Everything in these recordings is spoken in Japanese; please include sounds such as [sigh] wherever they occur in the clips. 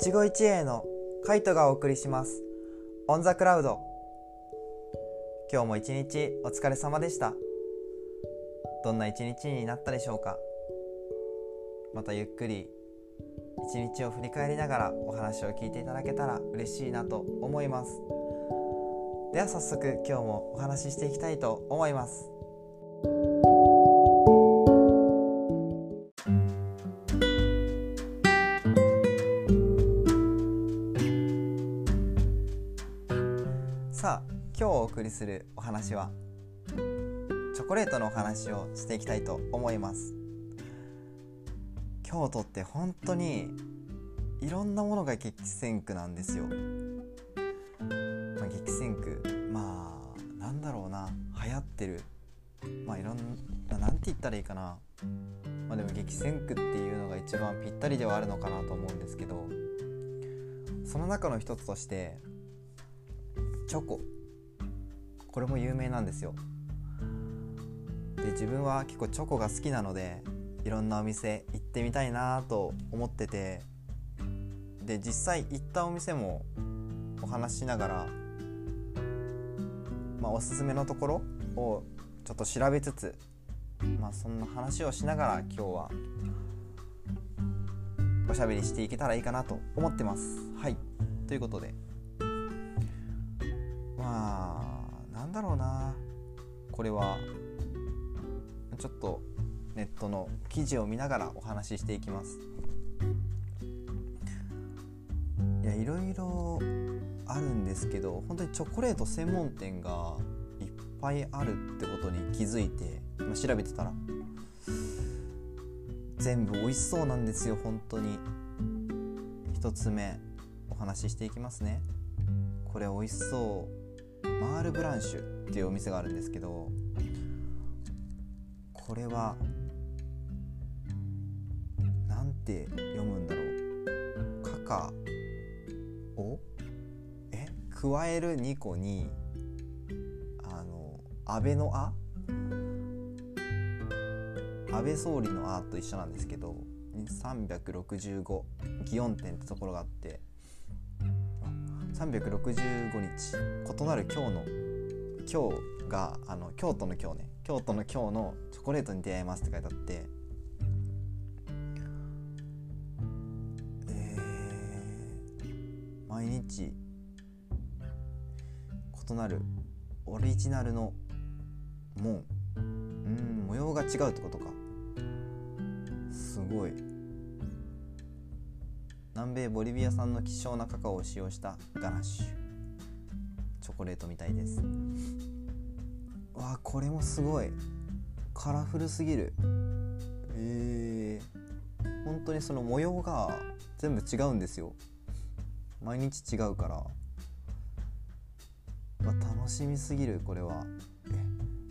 一期一会のカイトがお送りします。オンザクラウド。今日も一日お疲れ様でした。どんな一日になったでしょうか。またゆっくり一日を振り返りながらお話を聞いていただけたら嬉しいなと思います。では早速今日もお話ししていきたいと思います。送りするお話はチョコレートのお話をしていきたいと思います。京都って本当にいろんなものが激戦区なんですよ、まあ、激戦区まあなんだろうな流行ってる。まあいろんななんて言ったらいいかな。まあでも激戦区っていうのが一番ぴったりではあるのかなと思うんですけどその中の一つとしてチョコ。これも有名なんですよ。で自分は結構チョコが好きなのでいろんなお店行ってみたいなと思っててで実際行ったお店もお話ししながら、まあ、おすすめのところをちょっと調べつつ、まあ、そんな話をしながら今日はおしゃべりしていけたらいいかなと思ってます。はい。ということで。まあんだろうな。これはちょっとネットの記事を見ながらお話ししていきます。いやいろいろあるんですけど本当にチョコレート専門店がいっぱいあるってことに気づいて、まあ、調べてたら全部美味しそうなんですよ本当に。1つ目お話ししていきますね。これ美味しそう。マールブランシュっていうお店があるんですけどこれはなんて読むんだろう。カカオ？え？加える2個にあの安倍の「あ」安倍総理の「あ」と一緒なんですけど365祇園店ってところがあって365日異なる今日の今日があの京都の今日ね京都の今日のチョコレートに出会えますって書いてあって。えー、毎日異なるオリジナルのもんうん模様が違うってことか。すごい。南米ボリビア産の希少なカカオを使用したガナッシュ。チョコレートみたいです。わあこれもすごい。カラフルすぎる。えー、本当にその模様が全部違うんですよ。毎日違うから。わ楽しみすぎるこれは。え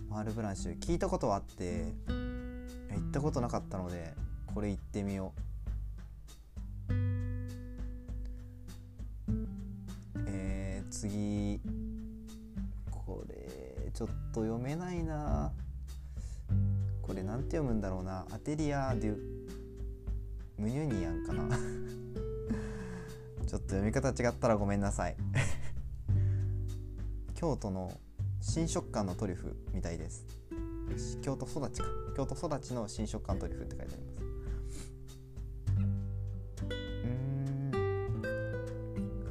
マールブランシュ。聞いたことはあって。行ったことなかったのでこれ行ってみよう。次。これちょっと読めないな。これなんて読むんだろうな。アテリア・デュ・ムユニアンかな。[laughs] ちょっと読み方違ったらごめんなさい。[laughs] 京都の新食感のトリュフみたいです。京都育ちか。京都育ちの新食感トリュフって書いてあります。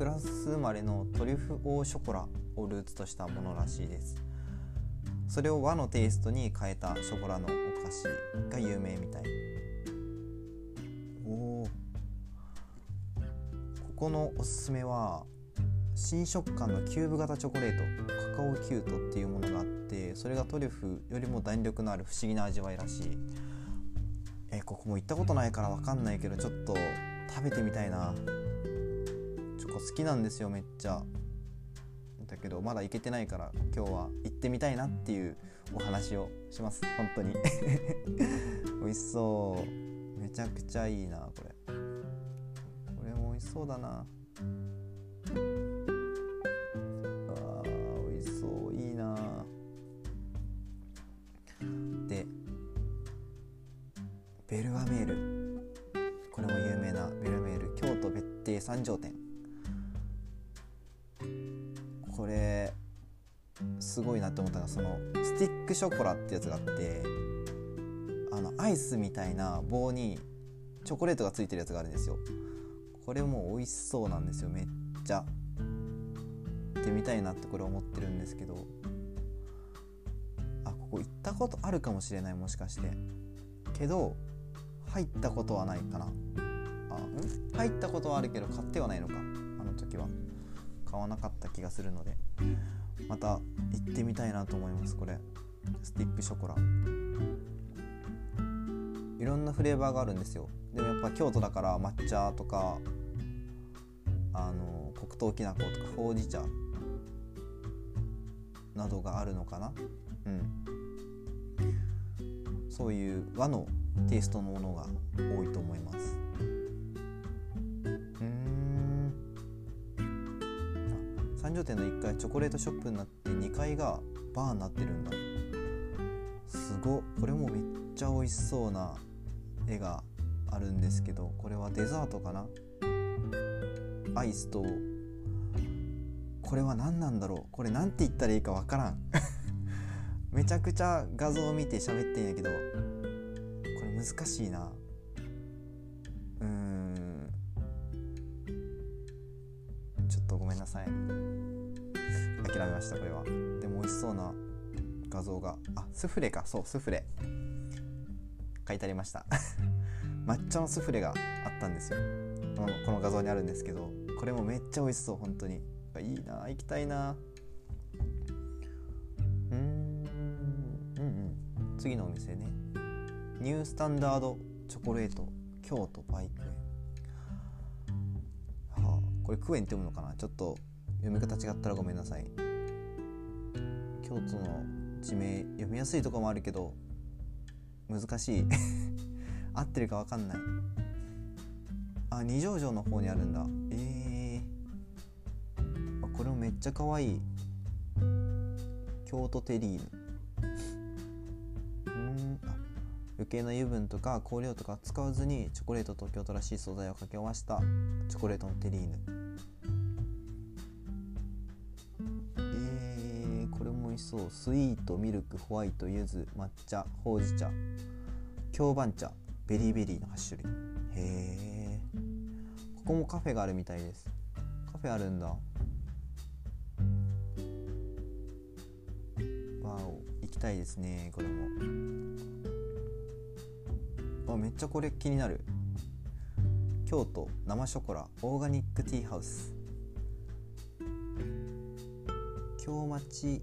ランス生まれのトリュフオーショコラをルーツとしたものらしいです。それを和のテイストに変えたショコラのお菓子が有名みたい。おおここのおすすめは新食感のキューブ型チョコレートカカオキュートっていうものがあってそれがトリュフよりも弾力のある不思議な味わいらしい。えここも行ったことないから分かんないけどちょっと食べてみたいな好きなんですよめっちゃ。だけどまだ行けてないから今日は行ってみたいなっていうお話をします。本当に。[laughs] 美味しそう。めちゃくちゃいいなこれ。これも美味しそうだな。あ美味しそういいな。でベルアメール。これも有名なベルアメール。京都別邸、三条店。これすごいなって思ったのがそのスティックショコラってやつがあってあのアイスみたいな棒にチョコレートがついてるやつがあるんですよ。これも美味しそうなんですよめっちゃ。行ってみたいなってこれ思ってるんですけど。あここ行ったことあるかもしれないもしかして。けど入ったことはないかな。あん？入ったことはあるけど買ってはないのかあの時は。買わなかった気がするのでまた行ってみたいなと思いますこれ。スティックショコラ。いろんなフレーバーがあるんですよ。でもやっぱ京都だから抹茶とかあの黒糖きな粉とかほうじ茶などがあるのかな。うん。そういう和のテイストのものが多いと思います。うん。三条店の1階チョコレートショップになって2階がバーになってるんだ。すごこれもめっちゃ美味しそうな絵があるんですけどこれはデザートかな？アイスとこれは何なんだろう？これ何て言ったらいいかわからん。[laughs] めちゃくちゃ画像を見て喋ってんやけどこれ難しいな。うーん。ちょっとごめんなさい。諦めましたこれは。でも美味しそうな画像が。あスフレか。そうスフレ。書いてありました。[laughs] 抹茶のスフレがあったんですよ。このこの画像にあるんですけどこれもめっちゃ美味しそう。本当に。いいな行きたいなうんうんうん。次のお店ね。ニュースタンダードチョコレート。京都バイク園はあこれクエンって読むのかな？ちょっと読み方違ったらごめんなさい。京都の地名読みやすいとこもあるけど難しい。[laughs] 合ってるか分かんない。あ二条城の方にあるんだ。えー、あこれもめっちゃ可愛い京都テリーヌ。うん。あ余計な油分とか香料とか使わずにチョコレートと京都らしい素材を掛け合わせたチョコレートのテリーヌ。味しそう。スイートミルクホワイト柚子抹茶ほうじ茶。京番茶。ベリーベリーの8種類。へえここもカフェがあるみたいです。カフェあるんだ。わお。行きたいですねこれも。あめっちゃこれ気になる。京都生ショコラオーガニックティーハウス。京町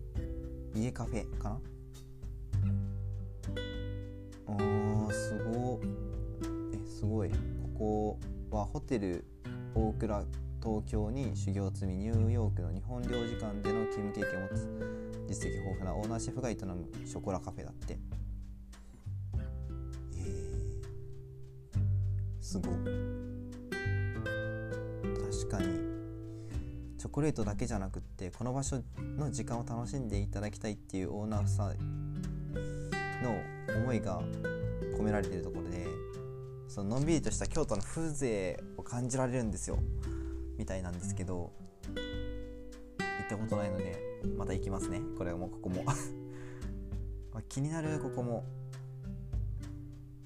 家カフェかな？あーすごえすごい。ここはホテル大倉東京に修行積みニューヨークの日本領事館での勤務経験を持つ実績豊富なオーナーシェフが営むショコラカフェだって。えー、すご確かに。チョコレートだけじゃなくってこの場所の時間を楽しんでいただきたいっていうオーナーさんの思いが込められているところでそののんびりとした京都の風情を感じられるんですよみたいなんですけど行ったことないのでまた行きますね。これはもうここも。[laughs] 気になるここも。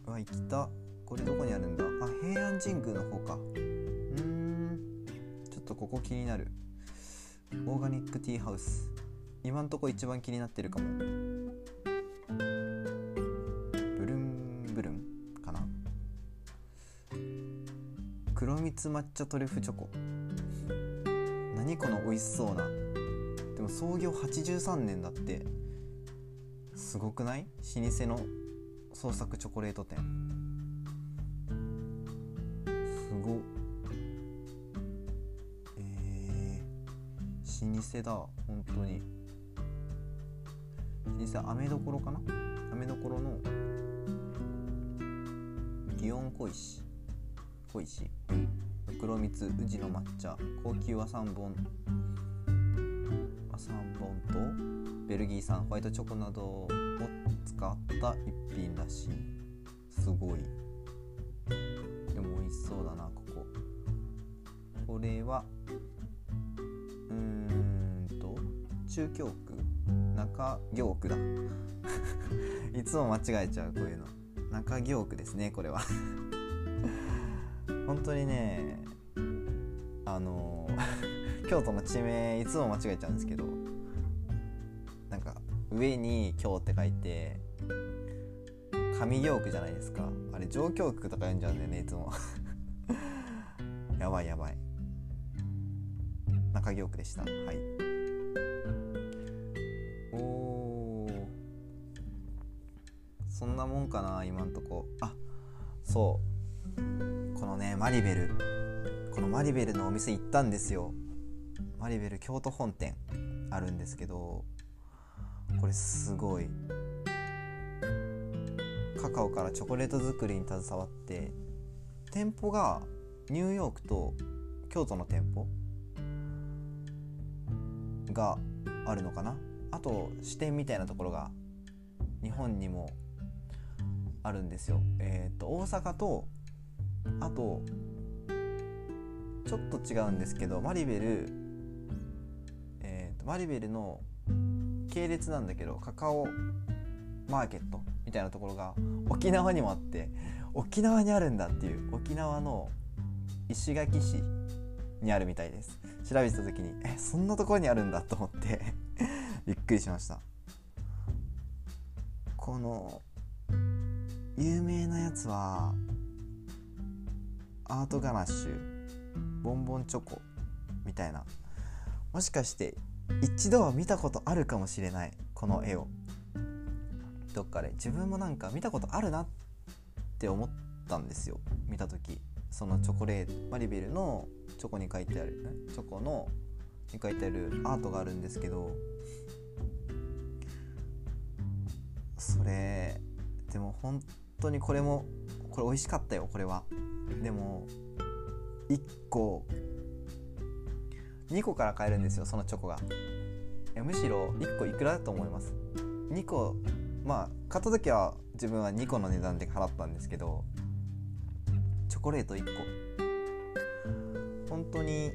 うわ行きた。これどこにあるんだ？あ平安神宮の方か。うん。ちょっとここ気になる。オーガニックティーハウス。今んとこ一番気になってるかも。ブルンブルンかな。黒蜜抹茶トリュフチョコ。何この美味しそうな。でも創業83年だって。すごくない？老舗の創作チョコレート店。舗だ本当に。老舗アメどころかな？アメどころの祇園小石。小石。黒蜜宇治の抹茶。高級和三本和三本とベルギー産。ホワイトチョコなどを使った一品らしい。すごい。でも美味しそうだなここ。これは中京区？中京区だ。[laughs] いつも間違えちゃうこういうの。中京区ですねこれは。[laughs] 本当にねあの [laughs] 京都の地名いつも間違えちゃうんですけどなんか上に「京」って書いて上京区じゃないですか。あれ上京区とか読んじゃうんだよねいつも。やばいやばい。中京区でした。はい。そんなもんかな今んとこ。あそう。このねマリベル。このマリベルのお店行ったんですよ。マリベル京都本店。あるんですけどこれすごい。カカオからチョコレート作りに携わって店舗がニューヨークと京都の店舗があるのかな。あと支店みたいなところが日本にもあるんですよ。えっ、と大阪とあとちょっと違うんですけどマリベルえー、とマリベルの系列なんだけどカカオマーケットみたいなところが沖縄にもあって沖縄にあるんだっていう沖縄の石垣市にあるみたいです。調べてた時にえそんなところにあるんだと思ってびっくりしました。この有名なやつはアートガナッシュボンボンチョコみたいな。もしかして一度は見たことあるかもしれないこの絵を。どっかで。自分もなんか見たことあるなって思ったんですよ。見た時。そのチョコレートマリベルのチョコに書いてあるチョコのに書いてあるアートがあるんですけど。それでも本当にこれもこれ美味しかったよこれは。でも1個2個から買えるんですよそのチョコが。いやむしろ1個いくらだと思います。2個まあ買った時は自分は2個の値段で払ったんですけどチョコレート1個。本当に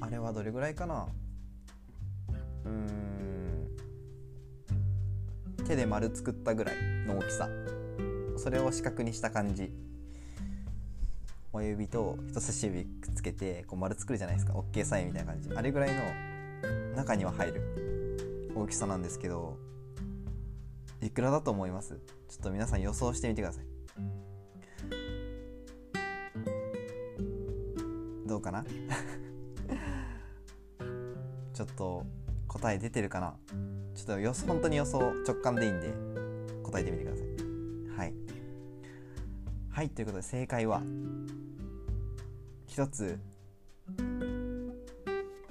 あれはどれぐらいかな。うーん手で丸作ったぐらいの大きさ。それを四角にした感じ。親指と人差し指くっつけてこう丸作るじゃないですか。OK サインみたいな感じ。あれぐらいの中には入る。大きさなんですけどいくらだと思います？ちょっと皆さん予想してみてください。どうかな？[laughs] ちょっと答え出てるかな？ちょっと予想本当に予想直感でいいんで答えてみてくださいはい。はいということで正解は一つ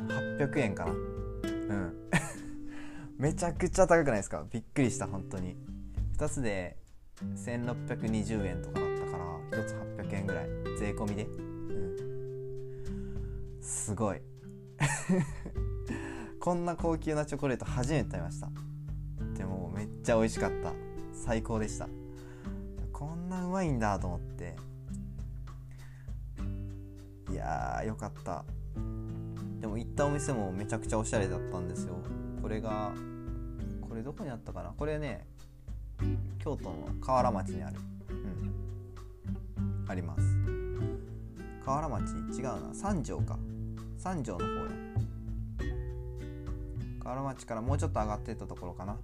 800円かな。うん。[laughs] めちゃくちゃ高くないですか？びっくりした本当に。2つで1620円とかだったから1つ800円ぐらい。税込みで。うん。すごい。[laughs] こんな高級なチョコレート初めて食べました。でもめっちゃ美味しかった。最高でした。こんなうまいんだと思って。いやーよかった。でも行ったお店もめちゃくちゃおしゃれだったんですよ。これがこれどこにあったかな？これね京都の河原町にある。うん。あります。河原町？違うな。三条か。三条の方や。河原町からもうちょっと上がってったところかな？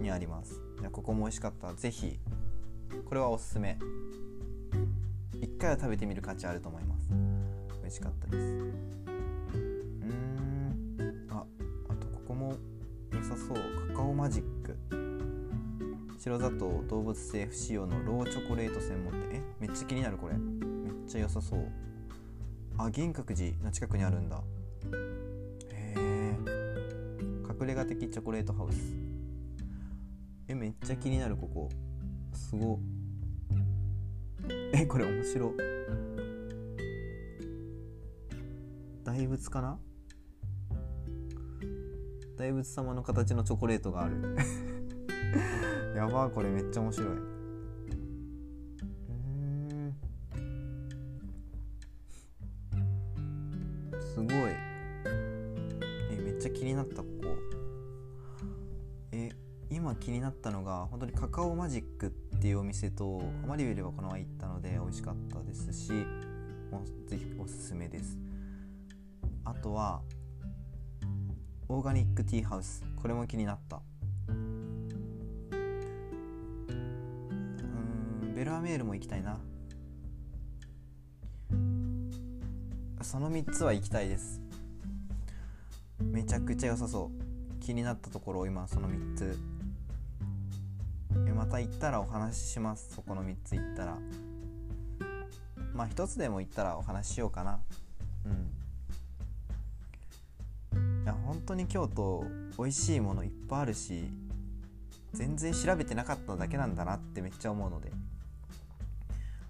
にあります。いやここも美味しかったぜひこれはおすすめ。一回は食べてみる価値あると思います。美味しかったです。うん。ああとここも良さそう。カカオマジック。白砂糖動物性不使用のローチョコレート専門店。えめっちゃ気になるこれ。めっちゃ良さそう。あ銀閣寺の近くにあるんだ。へえ隠れ家的チョコレートハウス。えめっちゃ気になるここ。すご。えこれ面白。大仏かな？大仏様の形のチョコレートがある。[laughs] やばこれめっちゃ面白い。今気になったのが本当にカカオマジックっていうお店とマリウェルはこの前行ったので美味しかったですしもうぜひおすすめです。あとはオーガニックティーハウス。これも気になった。うんベルアメールも行きたいな。その3つは行きたいです。めちゃくちゃ良さそう。気になったところを今その3つ。た行ったらお話しします。そこの3つ行ったら。まあ1つでも行ったらお話ししようかな。うん。いや本当に京都美味しいものいっぱいあるし全然調べてなかっただけなんだなってめっちゃ思うので、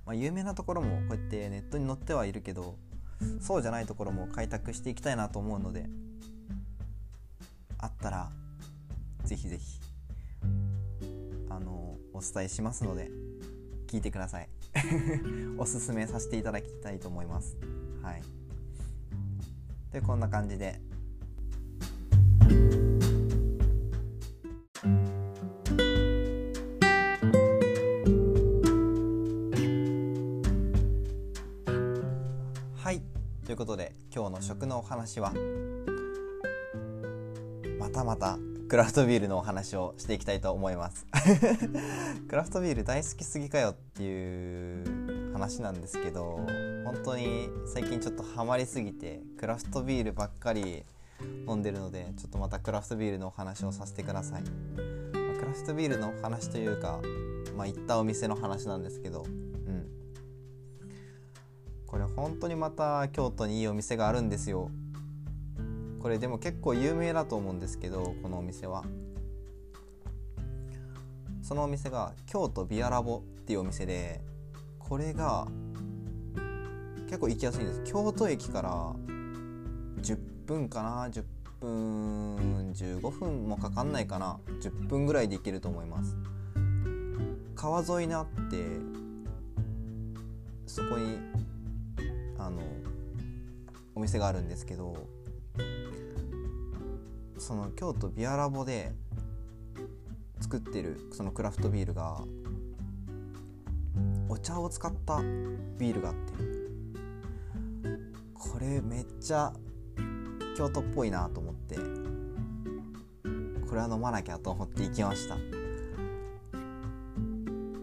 まあ、有名なところもこうやってネットに載ってはいるけどそうじゃないところも開拓していきたいなと思うのであったらぜひぜひ。あのお伝えしますので聞いてください。[laughs] おすすめさせていただきたいと思います。はい。でこんな感じで。はい。ということで今日の食のお話はまたまたクラフトビールのお話をしていきたいと思います。クラフトビール大好きすぎかよっていう話なんですけど本当に最近ちょっとハマりすぎてクラフトビールばっかり飲んでるのでちょっとまたクラフトビールのお話をさせてください、まあ、クラフトビールのお話というかまあ行ったお店の話なんですけどうん。これ本当にまた京都にいいお店があるんですよこれでも結構有名だと思うんですけどこのお店は。そのお店が京都ビアラボっていうお店でこれが結構行きやすいんです。京都駅から10分かな？10分15分もかかんないかな？10分ぐらいで行けると思います。川沿いにあってそこにあのお店があるんですけどその京都ビアラボで作ってるそのクラフトビールがお茶を使ったビールがあってこれめっちゃ京都っぽいなと思ってこれは飲まなきゃと思って行きました。い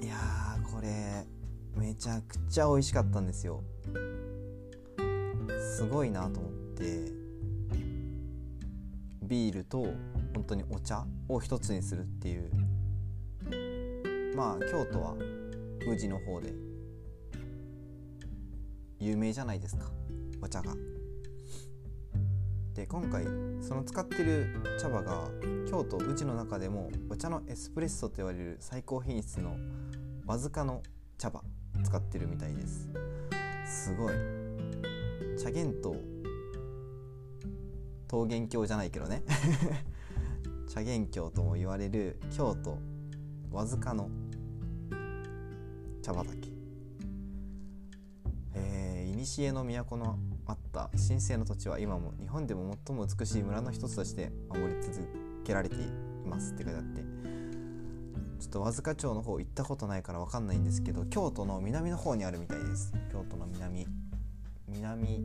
やこれめちゃくちゃ美味しかったんですよ。すごいなと思って。ビールと本当にお茶を一つにするっていう。まあ京都は宇治の方で有名じゃないですか。お茶が。で今回その使ってる茶葉が京都宇治の中でもお茶のエスプレッソと言われる最高品質のわずかの茶葉使ってるみたいです。すごい。茶源と桃源郷じゃないけどね。[laughs] 茶源郷とも言われる京都わずかの茶畑。えー、古の都のあった神聖の土地は今も日本でも最も美しい村の一つとして守り続けられています。って書いてあって。ちょっと和塚町の方行ったことないから分かんないんですけど京都の南の方にあるみたいです。京都の南南。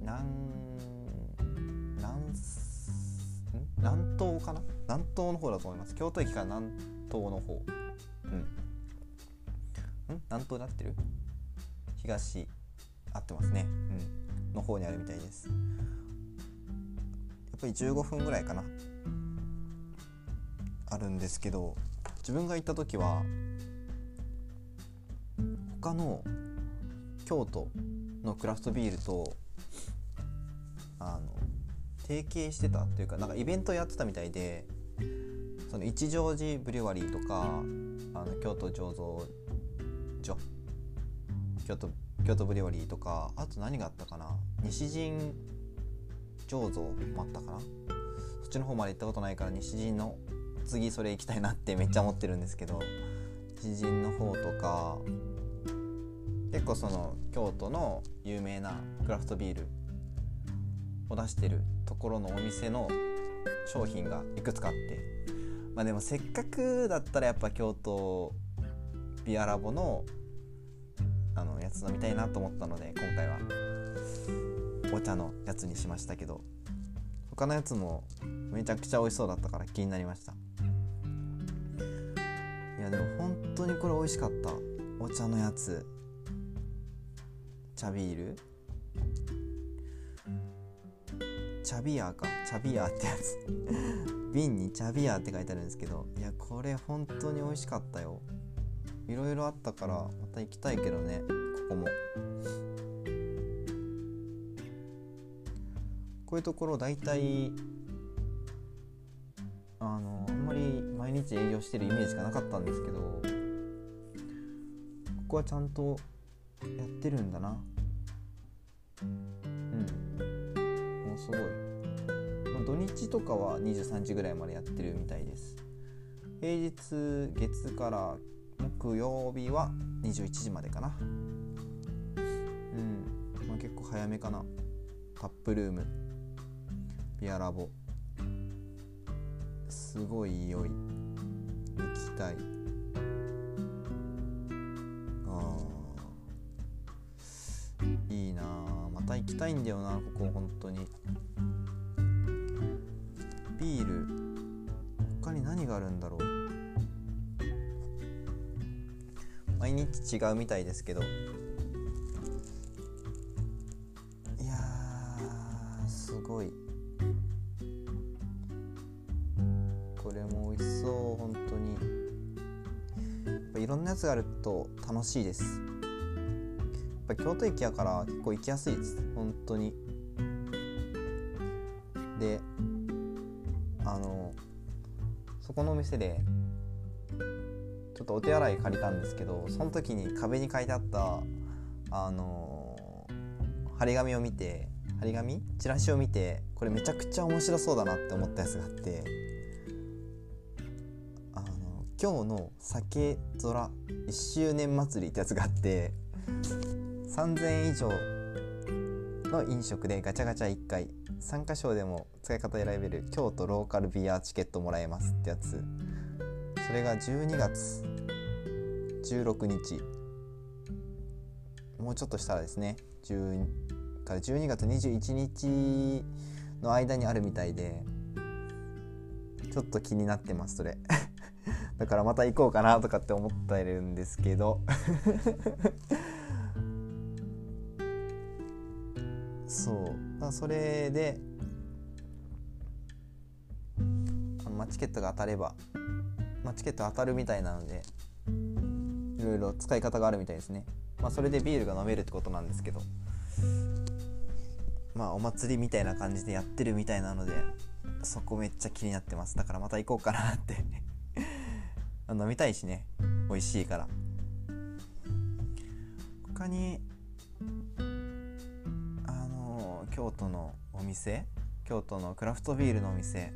南南東かな？南東の方だと思います。京都駅から南東の方。うん。ん？南東になってる？東合ってますね。うん。の方にあるみたいです。やっぱり15分ぐらいかな。あるんですけど自分が行った時は他の京都のクラフトビールとあの提携してたというかなんかイベントやってたみたいでその一乗寺ブリュワリーとかあの京都醸造所京都京都ブリュワリーとかあと何があったかな西陣醸造もあったかな。そっちの方まで行ったことないから西陣の次それ行きたいなって [laughs] めっちゃ思ってるんですけど西陣の方とか結構その京都の有名なクラフトビールを出してるところのお店の商品がいくつかあってまあでもせっかくだったらやっぱ京都ビアラボのあのやつ飲みたいなと思ったので今回はお茶のやつにしましたけど他のやつもめちゃくちゃ美味しそうだったから気になりました。いやでも本当にこれ美味しかった。お茶のやつ。茶ビール。茶ビアか。茶ビアってやつ。[laughs] 瓶に茶ビアって書いてあるんですけどいやこれ本当に美味しかったよ。いろいろあったからまた行きたいけどねここも。こういうところ大体あのあんまり毎日営業してるイメージがなかったんですけどここはちゃんとやってるんだな。すごい、土日とかは23時ぐらいまでやってるみたいです。平日月から木曜日は21時までかな。うん、まあ、結構早めかな。タップルーム。ピアラボ。すごい良い。行きたい。行きたいんだよなここ本当に。ビール他に何があるんだろう。毎日違うみたいですけど。いやすごい。これも美味しそう本当に。いろんなやつがあると楽しいです。ぱ京都駅やから結構行きやすいです。本当に。であのそこのお店でちょっとお手洗い借りたんですけどその時に壁に書いてあったあの張り紙を見て張り紙？チラシを見てこれめちゃくちゃ面白そうだなって思ったやつがあってあの今日の酒空1周年祭りってやつがあって3000円以上の飲食でガチャガチャ1回参加賞でも使い方選べる京都ローカルビアチケットもらえますってやつ。それが12月16日。もうちょっとしたらですね10から12月21日の間にあるみたいでちょっと気になってますそれ。[laughs] だからまた行こうかなとかって思ってるんですけど。[laughs] それで、ま、チケットが当たれば、ま、チケット当たるみたいなのでいろいろ使い方があるみたいですね、まあ、それでビールが飲めるってことなんですけどまあお祭りみたいな感じでやってるみたいなのでそこめっちゃ気になってます。だからまた行こうかなって。[laughs] 飲みたいしね。美味しいから。他に京都のお店京都のクラフトビールのお店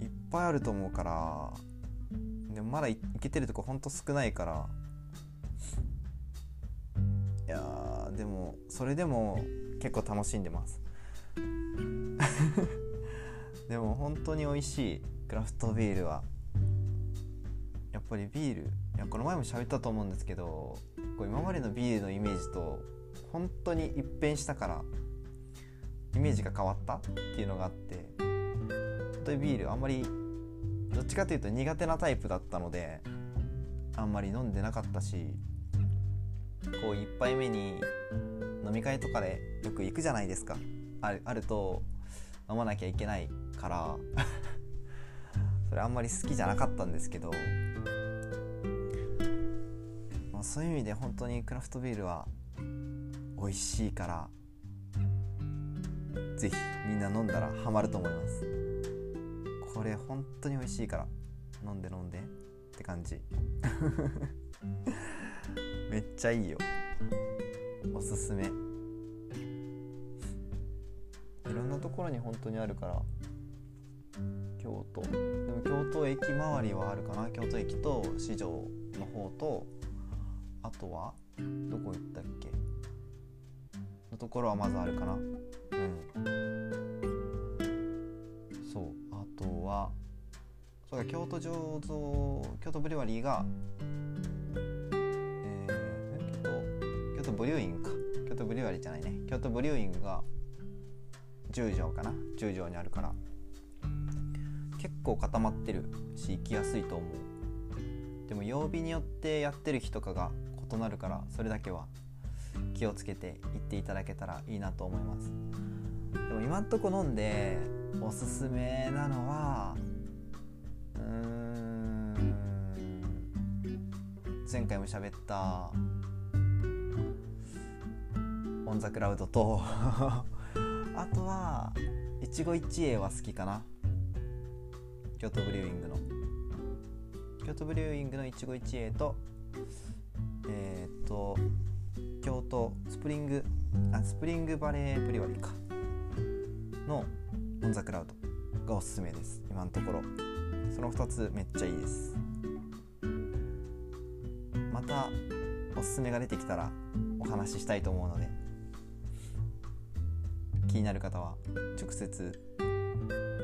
いっぱいあると思うからでもまだ行けてるとこほんと少ないからいやでもそれでも結構楽しんでます。[laughs] でも本当に美味しいクラフトビールはやっぱりビールいやこの前も喋ったと思うんですけどこう今までのビールのイメージと本当に一変したからイメージが変わったっていうのがあって本当にビールあんまりどっちかというと苦手なタイプだったのであんまり飲んでなかったしこう1杯目に飲み会とかでよく行くじゃないですか。あるあると飲まなきゃいけないから [laughs] それあんまり好きじゃなかったんですけど、まあ、そういう意味で本当にクラフトビールは美味しいから是非みんな飲んだらハマると思います。これ本当に美味しいから飲んで飲んでって感じ。[laughs] めっちゃいいよ。おすすめ。いろんなところに本当にあるから京都。でも京都駅周りはあるかな。京都駅と市場の方とあとはどこ行ったっけ？ところはまずあるかな。うん。そう。あとはそうか京都醸造京都ブリュワリーがえー、京都京都ブリューイングか。京都ブリュワリーじゃないね。京都ブリューイングが10畳かな。10畳にあるから。結構固まってるし行きやすいと思う。でも曜日によってやってる日とかが異なるからそれだけは気をつけて行っていただけたらいいなと思います。でも今んとこ飲んでおすすめなのはうーん前回も喋ったオン・ザ・クラウドと [laughs] あとは一期一会は好きかな。京都ブリューイングの。京都ブリューイングの一期一会とえっ、と京都スプリングあスプリングバレーブリュワリーか。のオン・ザ・クラウドがおすすめです。今のところ。その2つめっちゃいいです。またおすすめが出てきたらお話ししたいと思うので。気になる方は直接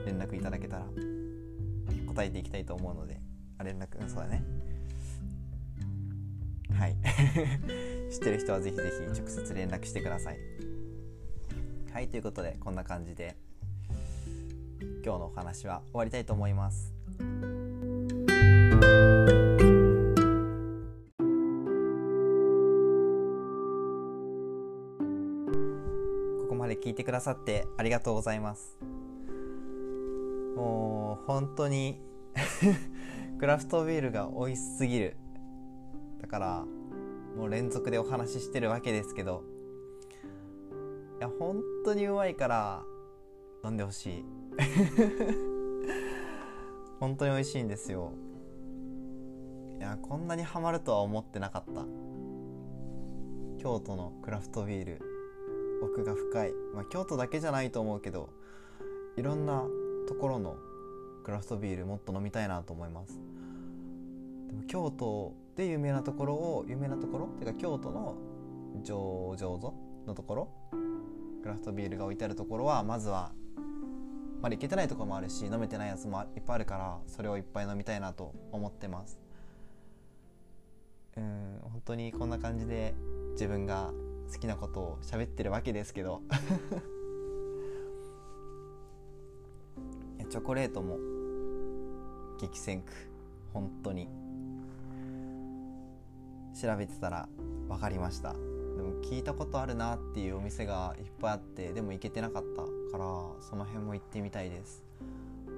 連絡いただけたら答えていきたいと思うので。あ連絡そうだね。はい。[laughs] 知ってる人はぜひぜひ直接連絡してください。はいということでこんな感じで今日のお話は終わりたいと思います。ここまで聞いてくださってありがとうございます。もう本当に [laughs] クラフトビールが美味しすぎる。だからもう連続でお話ししてるわけですけどいや本当にうまいから飲んでほしい。[laughs] 本当に美味しいんですよ。いやこんなにハマるとは思ってなかった。京都のクラフトビール。奥が深い、まあ、京都だけじゃないと思うけどいろんなところのクラフトビールもっと飲みたいなと思います。でも京都で有名なところを有名なところっていうか京都の醸造のところクラフトビールが置いてあるところはまずはまだ行けてないところもあるし飲めてないやつもいっぱいあるからそれをいっぱい飲みたいなと思ってます。うん本当にこんな感じで自分が好きなことを喋ってるわけですけど。[laughs] チョコレートも激戦区。本当に。調べてたら分かりました。でも聞いたことあるなっていうお店がいっぱいあってでも行けてなかったからその辺も行ってみたいです。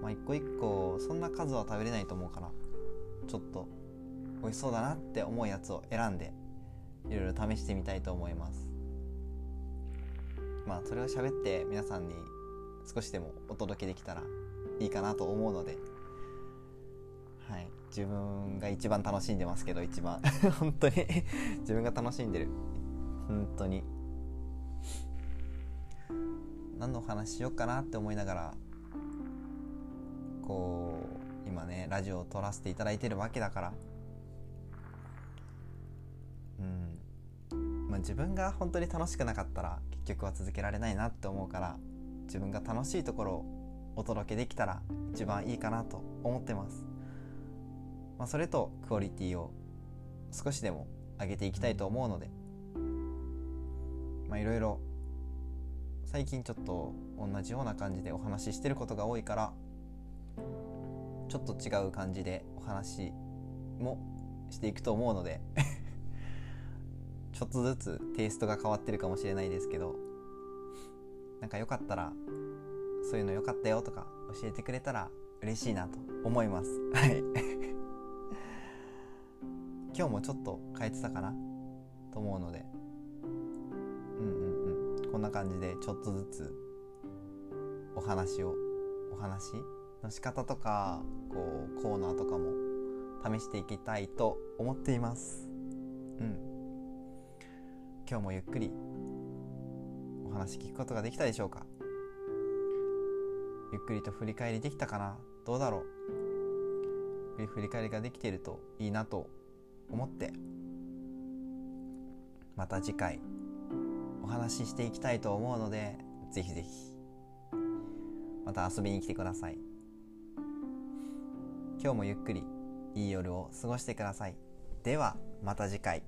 まあ一個一個そんな数は食べれないと思うからちょっと美味しそうだなって思うやつを選んでいろいろ試してみたいと思います。まあそれを喋って皆さんに少しでもお届けできたらいいかなと思うのではい。自分が一番楽しんでますけど一番。[laughs] 本当に？[laughs] 自分が楽しんでる。本当に。何の話しようかなって思いながらこう今ねラジオを撮らせていただいてるわけだから。うん。まあ自分が本当に楽しくなかったら結局は続けられないなって思うから自分が楽しいところをお届けできたら一番いいかなと思ってます、まあ、それとクオリティを少しでも上げていきたいと思うのでまいろいろ最近ちょっと同じような感じでお話ししてることが多いからちょっと違う感じでお話もしていくと思うので [laughs] ちょっとずつテイストが変わってるかもしれないですけどなんかよかったらそういうのよかったよとか教えてくれたら嬉しいなと思います。はい。今日もちょっと変えてたかな？と思うので。うんうんうん。こんな感じでちょっとずつお話をお話の仕方とかこうコーナーとかも試していきたいと思っています。うん。今日もゆっくりお話聞くことができたでしょうか？ゆっくりと振り返りできたかな？どうだろう？振り返りができているといいなと思って。また次回お話ししていきたいと思うのでぜひぜひ。また遊びに来てください。今日もゆっくりいい夜を過ごしてください。ではまた次回。